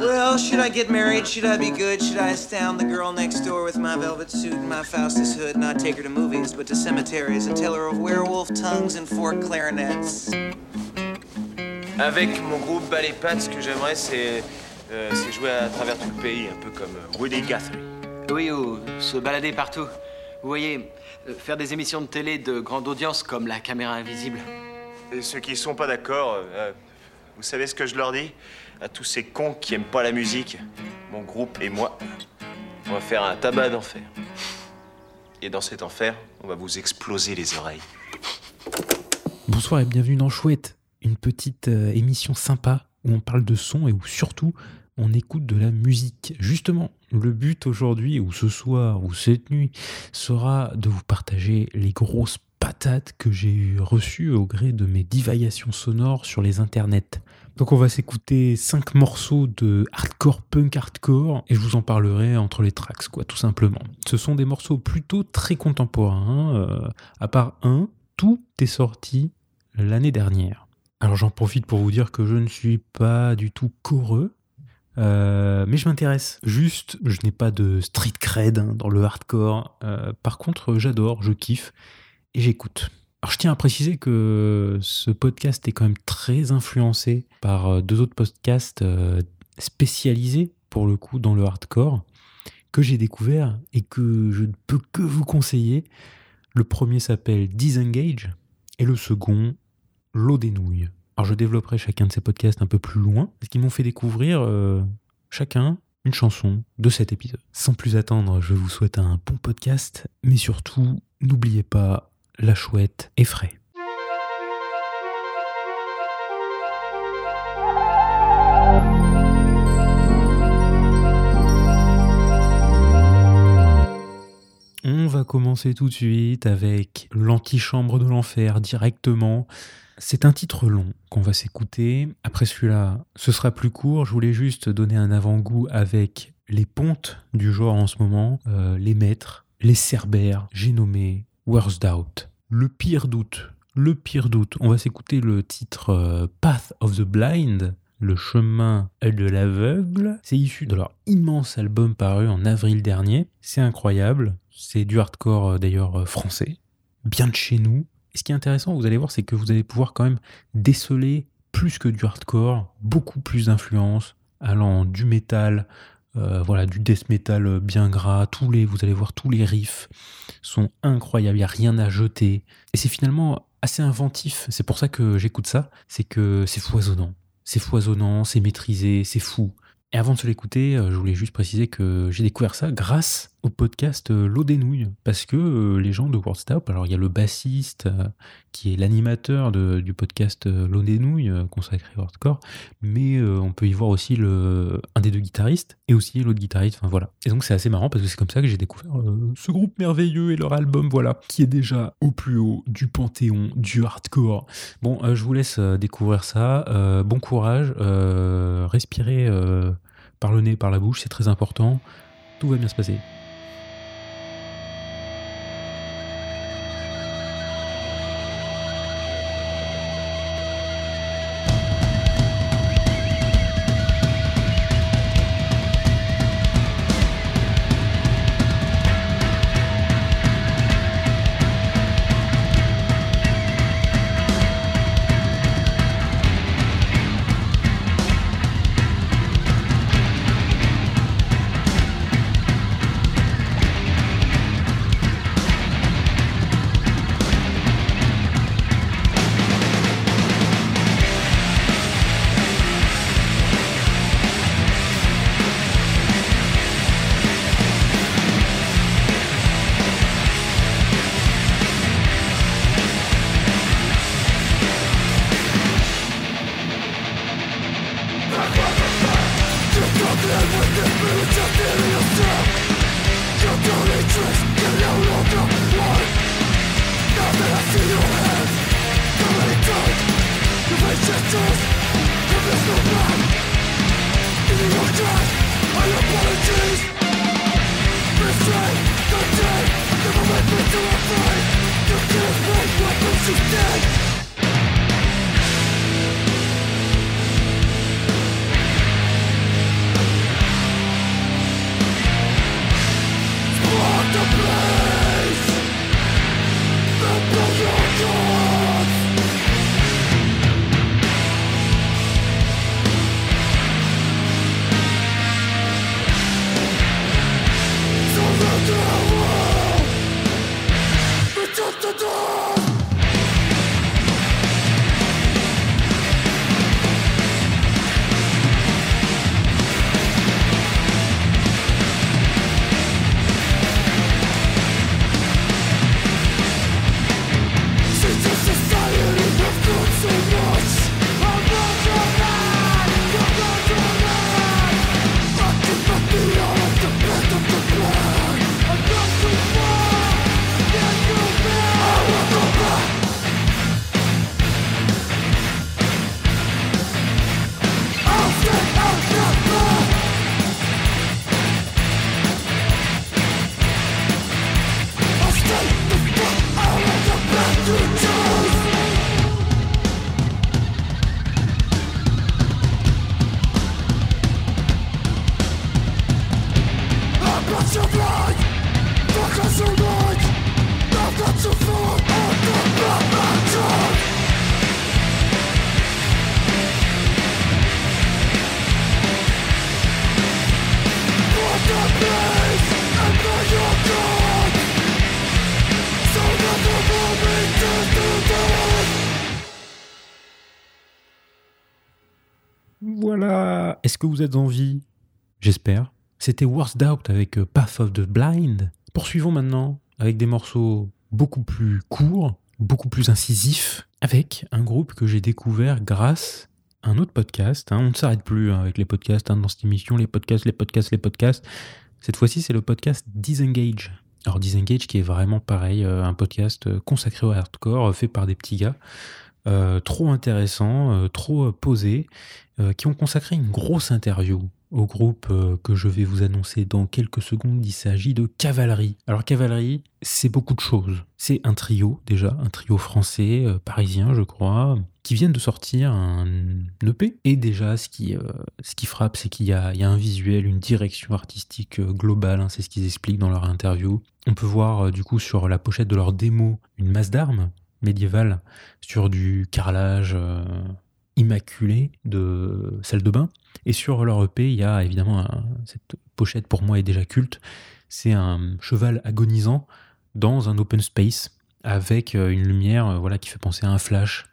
Well, should I get married? Should I be good? Should I astound the girl next door with my velvet suit and my Faustus hood? Not take her to movies, but to cemeteries and tell her of werewolf tongues and four clarinets. Avec mon groupe Ballet Pat, ce que j'aimerais, c'est euh, c'est jouer à travers tout le pays, un peu comme euh, Woody Guthrie. Oui, ou se balader partout. Vous voyez, euh, faire des émissions de télé de grande audience comme La caméra invisible. Et ceux qui sont pas d'accord, euh, vous savez ce que je leur dis À tous ces cons qui aiment pas la musique, mon groupe et moi, on va faire un tabac d'enfer. Et dans cet enfer, on va vous exploser les oreilles. Bonsoir et bienvenue dans Chouette, une petite euh, émission sympa où on parle de son et où surtout on écoute de la musique. Justement, le but aujourd'hui, ou ce soir, ou cette nuit, sera de vous partager les grosses que j'ai reçues au gré de mes divagations sonores sur les internets. Donc on va s'écouter cinq morceaux de hardcore punk hardcore et je vous en parlerai entre les tracks quoi tout simplement. Ce sont des morceaux plutôt très contemporains, euh, à part un, tout est sorti l'année dernière. Alors j'en profite pour vous dire que je ne suis pas du tout coreux, euh, mais je m'intéresse. Juste, je n'ai pas de street cred hein, dans le hardcore. Euh, par contre, j'adore, je kiffe et j'écoute. Alors je tiens à préciser que ce podcast est quand même très influencé par euh, deux autres podcasts euh, spécialisés pour le coup dans le hardcore que j'ai découvert et que je ne peux que vous conseiller. Le premier s'appelle Disengage et le second L'eau des nouilles. Alors je développerai chacun de ces podcasts un peu plus loin parce qu'ils m'ont fait découvrir euh, chacun une chanson de cet épisode. Sans plus attendre, je vous souhaite un bon podcast, mais surtout, n'oubliez pas la chouette est frais. On va commencer tout de suite avec l'antichambre de l'enfer directement. C'est un titre long qu'on va s'écouter. Après celui-là, ce sera plus court. Je voulais juste donner un avant-goût avec les pontes du genre en ce moment, euh, les maîtres, les cerbères. J'ai nommé Worst Out. Le pire doute. Le pire doute. On va s'écouter le titre euh, Path of the Blind. Le chemin de l'aveugle. C'est issu de leur immense album paru en avril dernier. C'est incroyable. C'est du hardcore euh, d'ailleurs euh, français. Bien de chez nous. Et ce qui est intéressant, vous allez voir, c'est que vous allez pouvoir quand même déceler plus que du hardcore, beaucoup plus d'influences, allant du métal, euh, voilà, du death metal bien gras. Tous les, vous allez voir, tous les riffs sont incroyables. Il n'y a rien à jeter. Et c'est finalement assez inventif. C'est pour ça que j'écoute ça. C'est que c'est foisonnant. C'est foisonnant, c'est maîtrisé, c'est fou. Et avant de se l'écouter, euh, je voulais juste préciser que j'ai découvert ça grâce au podcast euh, L'eau des nouilles. Parce que euh, les gens de World Stop, alors il y a le bassiste euh, qui est l'animateur du podcast L'eau des nouilles consacré au hardcore, mais on peut y voir aussi le, un des deux guitaristes et aussi l'autre guitariste. Enfin voilà. Et donc c'est assez marrant parce que c'est comme ça que j'ai découvert ce groupe merveilleux et leur album, voilà, qui est déjà au plus haut du panthéon du hardcore. Bon, je vous laisse découvrir ça. Bon courage. respirez par le nez, par la bouche, c'est très important. Tout va bien se passer. Que vous êtes en vie J'espère. C'était Worst Doubt avec euh, Path of the Blind. Poursuivons maintenant avec des morceaux beaucoup plus courts, beaucoup plus incisifs, avec un groupe que j'ai découvert grâce à un autre podcast. Hein. On ne s'arrête plus hein, avec les podcasts hein, dans cette émission, les podcasts, les podcasts, les podcasts. Cette fois-ci, c'est le podcast Disengage. Alors Disengage qui est vraiment pareil, euh, un podcast euh, consacré au hardcore, fait par des petits gars. Trop intéressants, trop posés, qui ont consacré une grosse interview au groupe euh, que je vais vous annoncer dans quelques secondes. Il s'agit de Cavalerie. Alors Cavalerie, c'est beaucoup de choses. C'est un trio déjà, un trio français, euh, parisien je crois, qui viennent de sortir un EP. Et déjà, ce qui, euh, ce qui frappe, c'est qu'il y, a, un visuel, une direction artistique globale. Hein, c'est ce qu'ils expliquent dans leur interview. On peut voir du coup sur la pochette de leur démo une masse d'armes médiévale sur du carrelage immaculé de salle de bain. Et sur leur EP, il y a évidemment cette pochette pour moi est déjà culte. C'est un cheval agonisant dans un open space avec euh, une lumière euh, voilà qui fait penser à un flash.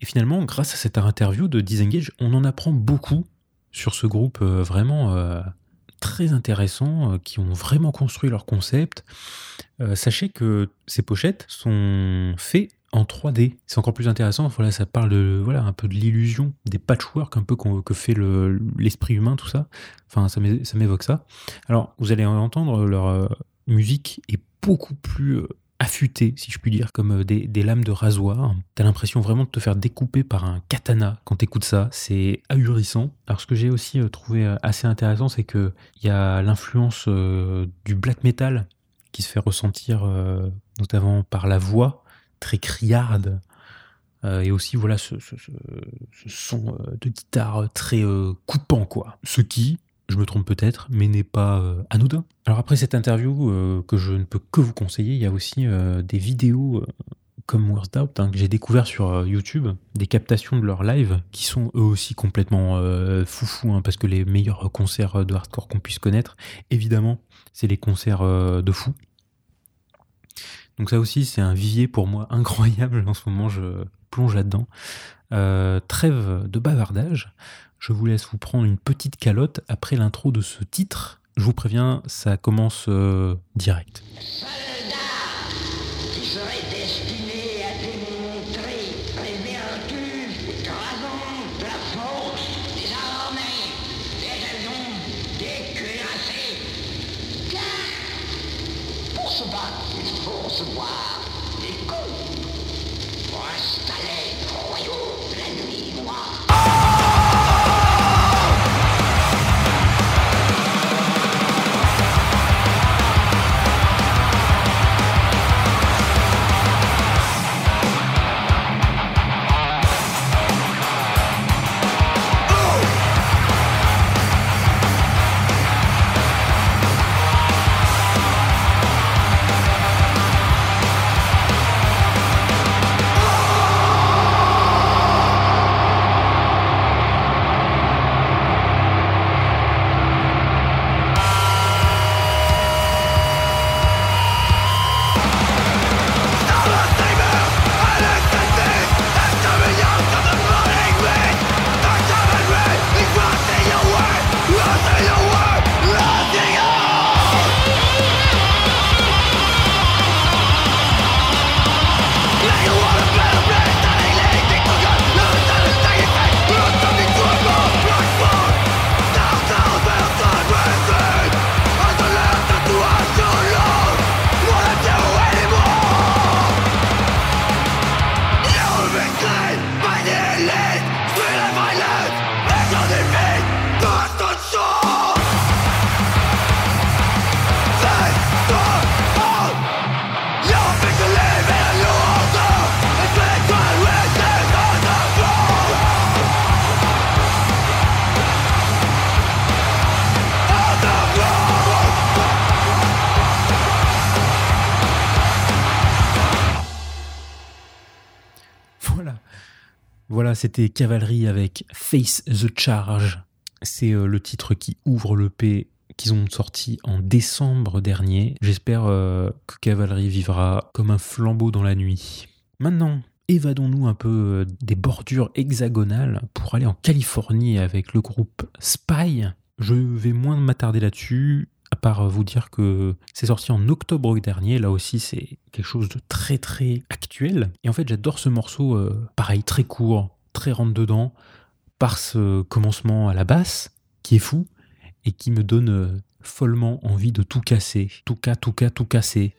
Et finalement, grâce à cette interview de Disengage, on en apprend beaucoup sur ce groupe euh, vraiment très intéressant, qui ont vraiment construit leur concept. sachez que ces pochettes sont faites en 3D. C'est encore plus intéressant. Voilà, ça parle de voilà un peu de l'illusion, des patchwork un peu que fait l'esprit humain, tout ça. Enfin, ça m'évoque ça. Alors, vous allez entendre leur euh, musique est beaucoup plus euh, affûtée, si je puis dire, comme euh, des, lames de rasoir. T'as l'impression vraiment de te faire découper par un katana quand t'écoutes ça. C'est ahurissant. Alors, ce que j'ai aussi trouvé assez intéressant, c'est que il y a l'influence du black metal qui se fait ressentir notamment par la voix très criarde. Euh, et aussi voilà ce, son euh, de guitare très euh, coupant quoi. Ce qui, je me trompe peut-être, mais n'est pas anodin. Alors après cette interview que je ne peux que vous conseiller, il y a aussi des vidéos comme Worst Out hein, que j'ai découvert sur YouTube, des captations de leur live qui sont eux aussi complètement foufou hein, parce que les meilleurs concerts de hardcore qu'on puisse connaître, évidemment, c'est les concerts de fous. Donc ça aussi, c'est un vivier pour moi incroyable. En ce moment, je plonge là-dedans. Euh, trêve de bavardage. Je vous laisse vous prendre une petite calotte après l'intro de ce titre. Je vous préviens, ça commence euh, direct. force bâtir force noire, et comme pour installer le royaume de la nuit. C'était Cavalerie avec Face the Charge. C'est euh, le titre qui ouvre le P qu'ils ont sorti en décembre dernier. J'espère euh, que Cavalerie vivra comme un flambeau dans la nuit. Maintenant, évadons-nous un peu euh, des bordures hexagonales pour aller en Californie avec le groupe Spy. Je vais moins m'attarder là-dessus, à part vous dire que c'est sorti en octobre dernier. Là aussi, c'est quelque chose de très très actuel. Et en fait, j'adore ce morceau, pareil, très court, très rentre-dedans, par ce commencement à la basse, qui est fou, et qui me donne euh, follement envie de tout casser. Tout cas, tout cas, tout casser.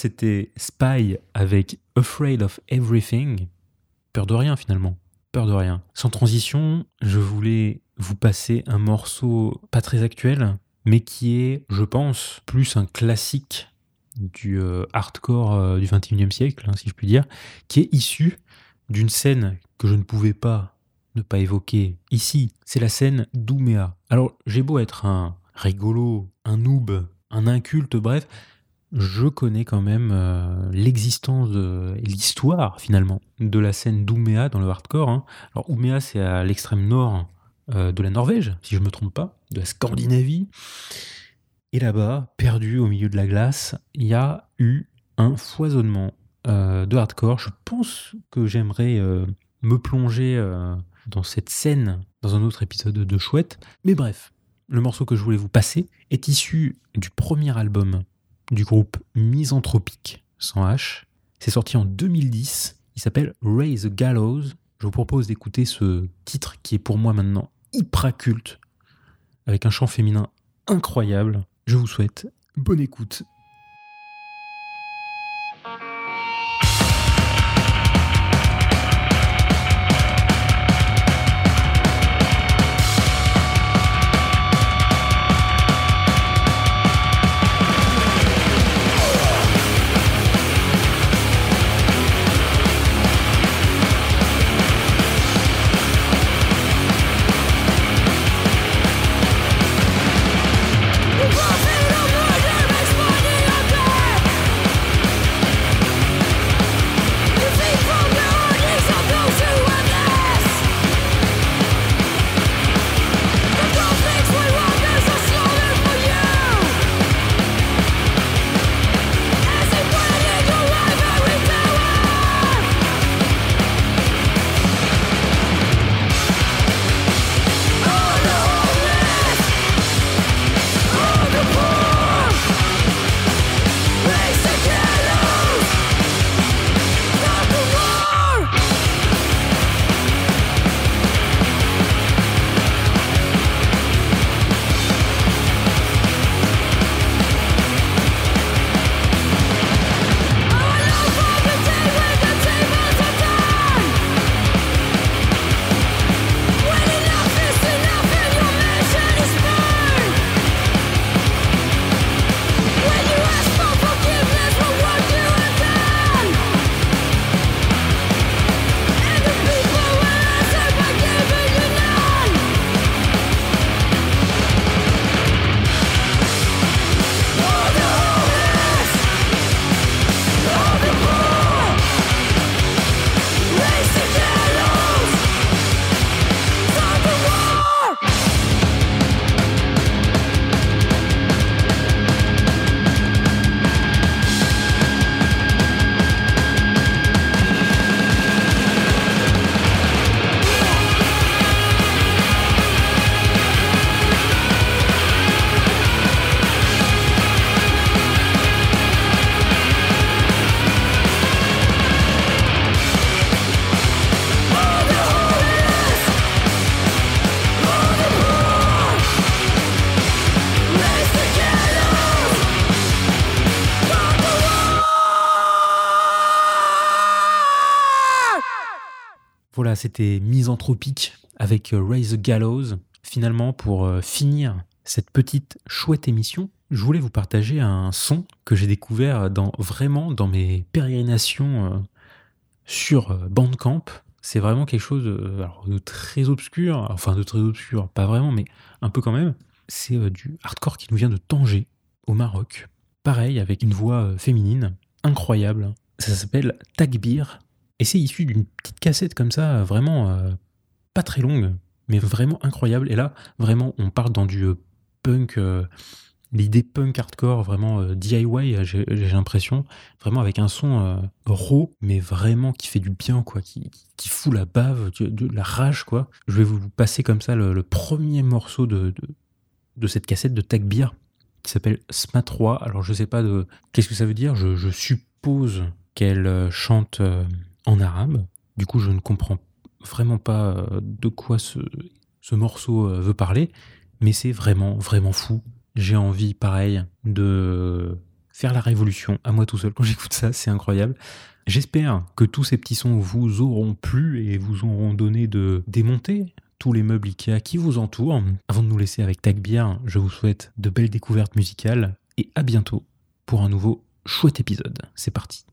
C'était Spy avec Afraid of Everything. Peur de rien finalement. Peur de rien. Sans transition, je voulais vous passer un morceau pas très actuel, mais qui est, je pense, plus un classique du euh, hardcore euh, du 21e siècle, hein, si je puis dire, qui est issu d'une scène que je ne pouvais pas ne pas évoquer ici. C'est la scène d'Ouméa. Alors, j'ai beau être un rigolo, un noob, un inculte, bref, je connais quand même euh, l'existence de l'histoire finalement de la scène d'Ouméa dans le hardcore. Hein. Alors Ouméa c'est à l'extrême nord euh, de la Norvège, si je ne me trompe pas, de la Scandinavie. Et là-bas, perdu au milieu de la glace, il y a eu un foisonnement euh, de hardcore. Je pense que j'aimerais me plonger dans cette scène dans un autre épisode de Chouette. Mais bref, le morceau que je voulais vous passer est issu du premier album du groupe Misanthropique sans H. C'est sorti en 2010. Il s'appelle Raise the Gallows. Je vous propose d'écouter ce titre qui est pour moi maintenant hyper culte, avec un chant féminin incroyable. Je vous souhaite bonne écoute Voilà, c'était Misanthropique avec euh, Raise the Gallows. Finalement, pour euh, finir cette petite chouette émission, je voulais vous partager un son que j'ai découvert dans, vraiment dans mes pérégrinations euh, sur Bandcamp. C'est vraiment quelque chose de, très obscur, enfin de très obscur, pas vraiment, mais un peu quand même. C'est du hardcore qui nous vient de Tanger, au Maroc. Pareil, avec une voix féminine, incroyable. Ça s'appelle Tagbir. Et c'est issu d'une petite cassette comme ça, vraiment euh, pas très longue, mais vraiment incroyable. Et là, vraiment, on parle dans du euh, punk, euh, l'idée punk hardcore, vraiment DIY, j'ai l'impression. Vraiment avec un son raw, mais vraiment qui fait du bien, quoi, qui, fout la bave, de, la rage, quoi. Je vais vous passer comme ça le, premier morceau de, de, cette cassette de Tagbir qui s'appelle SMA 3. Alors je sais pas de qu'est-ce que ça veut dire, je suppose qu'elle chante arabe. Du coup, je ne comprends vraiment pas euh, de quoi ce, morceau euh, veut parler, mais c'est vraiment, vraiment fou. J'ai envie, pareil, de faire la révolution à moi tout seul quand j'écoute ça, c'est incroyable. J'espère que tous ces petits sons vous auront plu et vous auront donné de démonter tous les meubles Ikea qui vous entourent. Avant de nous laisser avec Tagbier, je vous souhaite de belles découvertes musicales et à bientôt pour un nouveau chouette épisode. C'est parti.